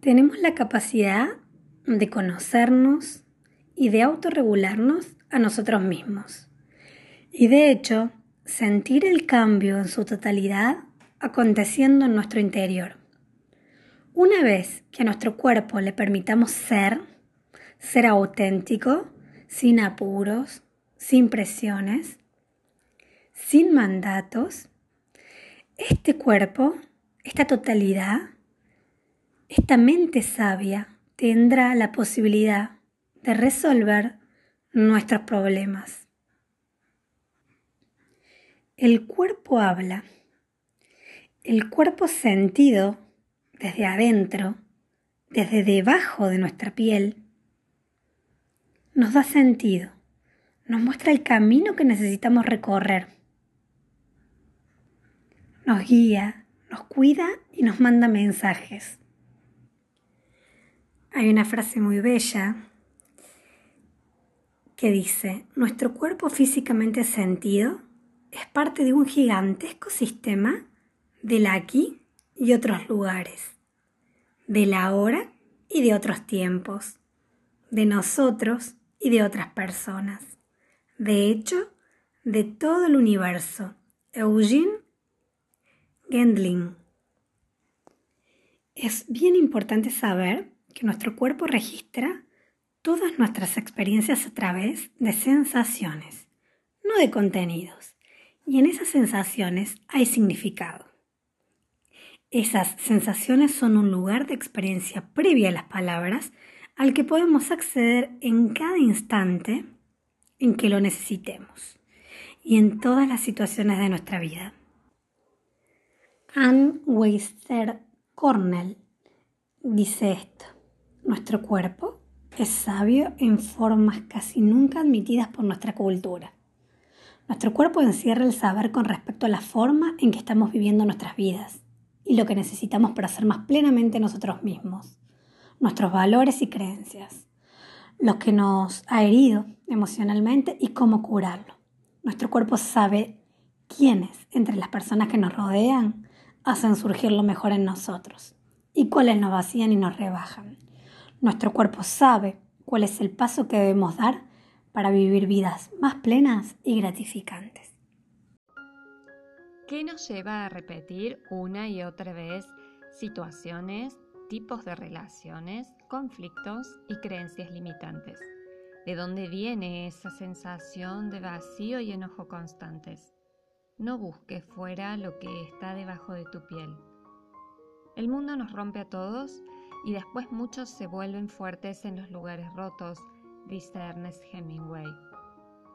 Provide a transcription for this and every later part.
Tenemos la capacidad de conocernos y de autorregularnos a nosotros mismos. Y de hecho, sentir el cambio en su totalidad aconteciendo en nuestro interior. Una vez que a nuestro cuerpo le permitamos ser, ser auténtico, sin apuros, sin presiones, sin mandatos, este cuerpo, esta totalidad, esta mente sabia tendrá la posibilidad de resolver nuestros problemas. El cuerpo habla. El cuerpo sentido desde adentro, desde debajo de nuestra piel, nos da sentido, nos muestra el camino que necesitamos recorrer nos guía, nos cuida y nos manda mensajes. Hay una frase muy bella que dice, nuestro cuerpo físicamente sentido es parte de un gigantesco sistema del aquí y otros lugares, de la ahora y de otros tiempos, de nosotros y de otras personas, de hecho, de todo el universo. Eugene Gendling. Es bien importante saber que nuestro cuerpo registra todas nuestras experiencias a través de sensaciones, no de contenidos. Y en esas sensaciones hay significado. Esas sensaciones son un lugar de experiencia previa a las palabras al que podemos acceder en cada instante en que lo necesitemos y en todas las situaciones de nuestra vida. Anne Weister Cornell dice esto. Nuestro cuerpo es sabio en formas casi nunca admitidas por nuestra cultura. Nuestro cuerpo encierra el saber con respecto a la forma en que estamos viviendo nuestras vidas y lo que necesitamos para ser más plenamente nosotros mismos, nuestros valores y creencias, lo que nos ha herido emocionalmente y cómo curarlo. Nuestro cuerpo sabe quiénes entre las personas que nos rodean hacen surgir lo mejor en nosotros y cuáles nos vacían y nos rebajan. Nuestro cuerpo sabe cuál es el paso que debemos dar para vivir vidas más plenas y gratificantes. ¿Qué nos lleva a repetir una y otra vez situaciones, tipos de relaciones, conflictos y creencias limitantes? ¿De dónde viene esa sensación de vacío y enojo constantes? No busques fuera lo que está debajo de tu piel. El mundo nos rompe a todos y después muchos se vuelven fuertes en los lugares rotos, dice Ernest Hemingway.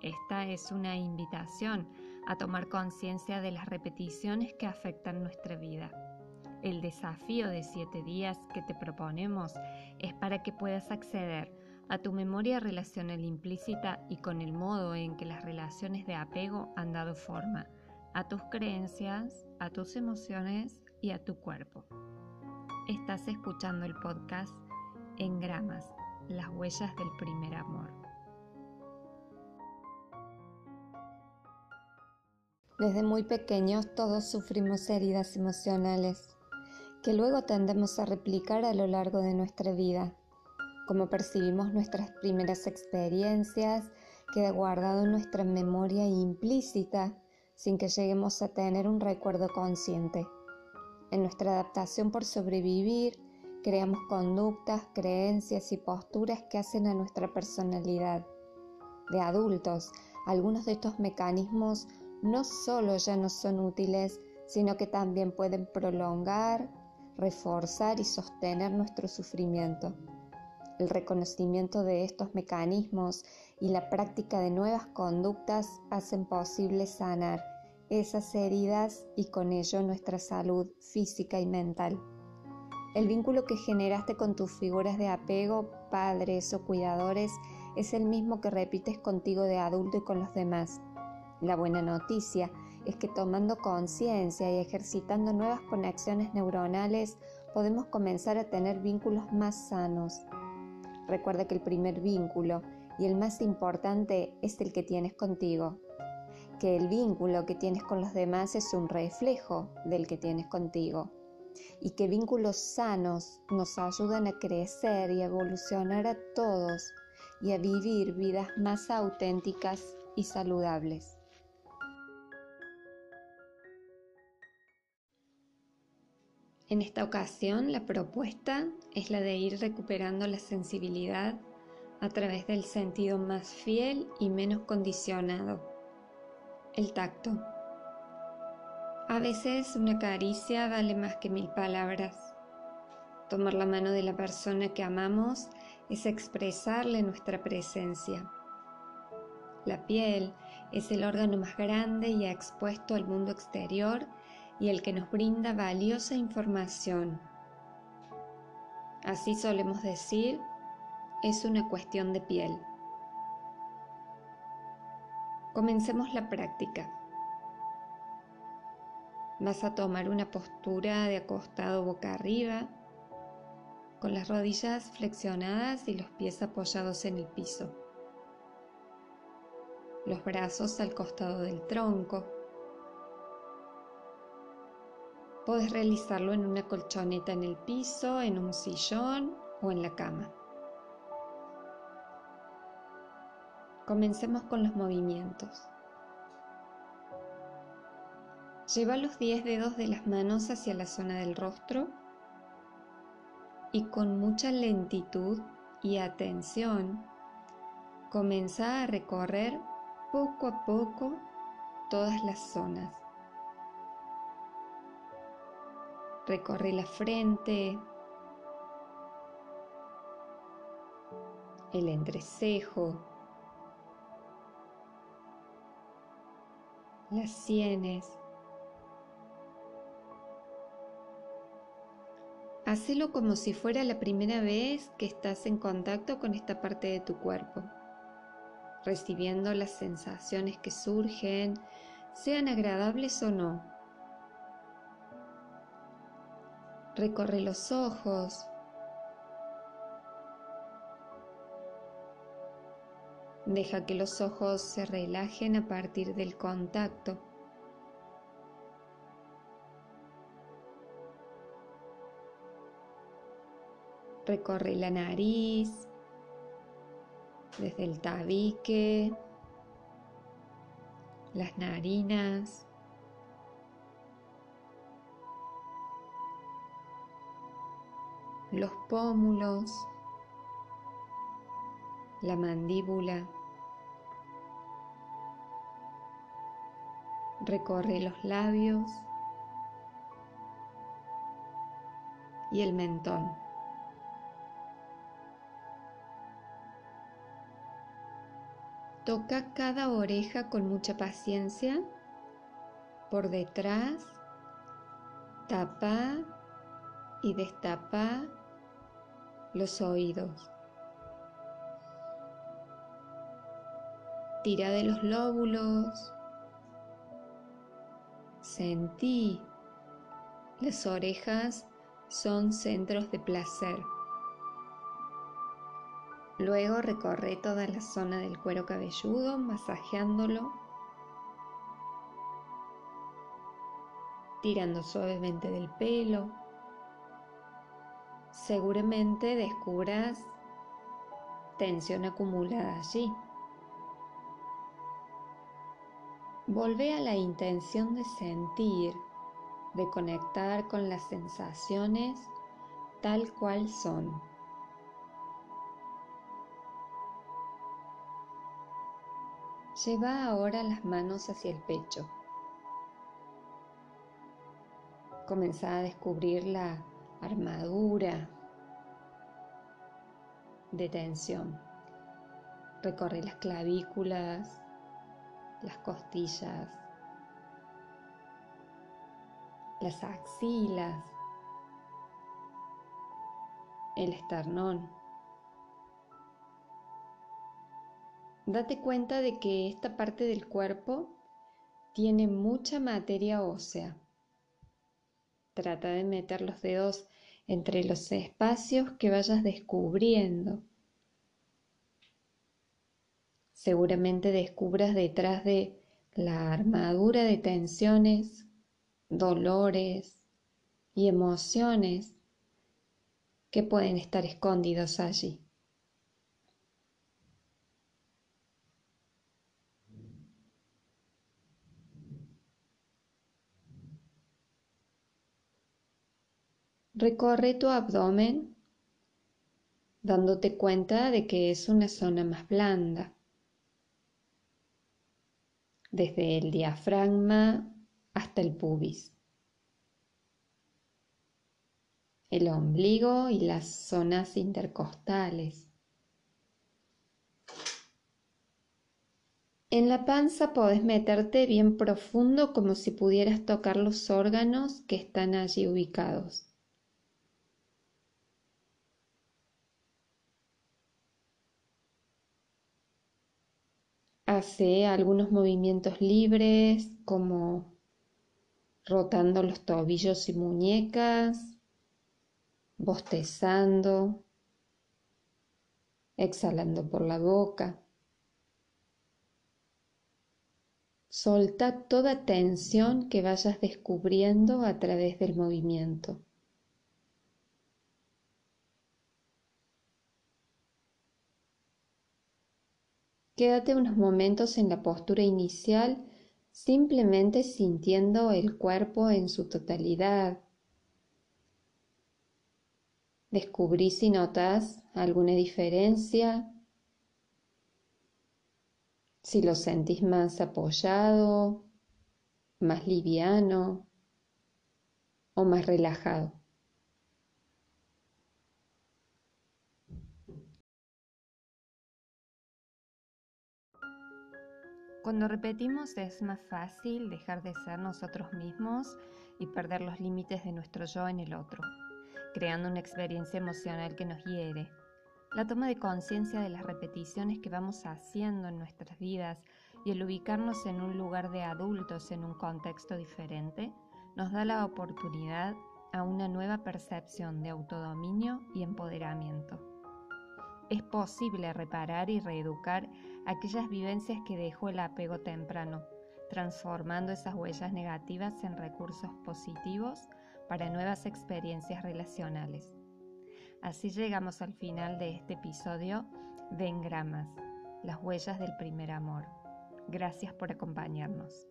Esta es una invitación a tomar conciencia de las repeticiones que afectan nuestra vida. El desafío de siete días que te proponemos es para que puedas acceder a tu memoria relacional implícita y con el modo en que las relaciones de apego han dado forma a tus creencias, a tus emociones y a tu cuerpo. Estás escuchando el podcast En Gramas, las huellas del primer amor. Desde muy pequeños todos sufrimos heridas emocionales que luego tendemos a replicar a lo largo de nuestra vida. Como percibimos nuestras primeras experiencias, queda guardado en nuestra memoria implícita sin que lleguemos a tener un recuerdo consciente. En nuestra adaptación por sobrevivir, creamos conductas, creencias y posturas que hacen a nuestra personalidad. De adultos, algunos de estos mecanismos no solo ya no son útiles, sino que también pueden prolongar, reforzar y sostener nuestro sufrimiento. El reconocimiento de estos mecanismos y la práctica de nuevas conductas hacen posible sanar esas heridas y con ello nuestra salud física y mental. El vínculo que generaste con tus figuras de apego, padres o cuidadores, es el mismo que repites contigo de adulto y con los demás. La buena noticia es que tomando conciencia y ejercitando nuevas conexiones neuronales podemos comenzar a tener vínculos más sanos. Recuerda que el primer vínculo y el más importante es el que tienes contigo, que el vínculo que tienes con los demás es un reflejo del que tienes contigo. y que vínculos sanos nos ayudan a crecer y evolucionar a todos y a vivir vidas más auténticas y saludables. En esta ocasión la propuesta es la de ir recuperando la sensibilidad a través del sentido más fiel y menos condicionado, el tacto. A veces una caricia vale más que mil palabras. Tomar la mano de la persona que amamos es expresarle nuestra presencia. La piel es el órgano más grande y expuesto al mundo exterior y el que nos brinda valiosa información. Así solemos decir es una cuestión de piel. Comencemos la práctica. Vas a tomar una postura de acostado boca arriba, con las rodillas flexionadas y los pies apoyados en el piso. Los brazos al costado del tronco. Puedes realizarlo en una colchoneta en el piso, en un sillón o en la cama. Comencemos con los movimientos. Lleva los 10 dedos de las manos hacia la zona del rostro y con mucha lentitud y atención comienza a recorrer poco a poco todas las zonas. Recorre la frente, el entrecejo, las sienes. Hacelo como si fuera la primera vez que estás en contacto con esta parte de tu cuerpo, recibiendo las sensaciones que surgen, sean agradables o no. Recorre los ojos, Deja que los ojos se relajen a partir del contacto. Recorre la nariz, desde el tabique, las narinas, los pómulos, la mandíbula, recorre los labios y el mentón. Toca cada oreja con mucha paciencia por detrás, tapa y destapa los oídos. Tira de los lóbulos, Sentí. Las orejas son centros de placer. Luego recorre toda la zona del cuero cabelludo, masajeándolo, tirando suavemente del pelo. Seguramente descubras tensión acumulada allí. Volvé a la intención de sentir, de conectar con las sensaciones tal cual son. Lleva ahora las manos hacia el pecho. Comenzá a descubrir la armadura de tensión. Recorre las clavículas, las costillas, las axilas, el esternón. Date cuenta de que esta parte del cuerpo tiene mucha materia ósea. Trata de meter los dedos entre los espacios que vayas descubriendo seguramente descubras detrás de la armadura de tensiones, dolores, y emociones que pueden estar escondidos allí. Recorre tu abdomen dándote cuenta de que es una zona más blanda. Desde el diafragma hasta el pubis. El ombligo y las zonas intercostales. En la panza podés meterte bien profundo como si pudieras tocar los órganos que están allí ubicados. Hace algunos movimientos libres como rotando los tobillos y muñecas, bostezando, exhalando por la boca. Solta toda tensión que vayas descubriendo a través del movimiento. Quédate unos momentos en la postura inicial simplemente sintiendo el cuerpo en su totalidad. Descubrí si notas alguna diferencia, si lo sentís más apoyado, más liviano o más relajado. Cuando repetimos es más fácil dejar de ser nosotros mismos y perder los límites de nuestro yo en el otro, creando una experiencia emocional que nos hiere. La toma de conciencia de las repeticiones que vamos haciendo en nuestras vidas y el ubicarnos en un lugar de adultos en un contexto diferente nos da la oportunidad a una nueva percepción de autodominio y empoderamiento. Es posible reparar y reeducar aquellas vivencias que dejó el apego temprano, transformando esas huellas negativas en recursos positivos para nuevas experiencias relacionales. Así llegamos al final de este episodio de Engramas, las huellas del primer amor. Gracias por acompañarnos.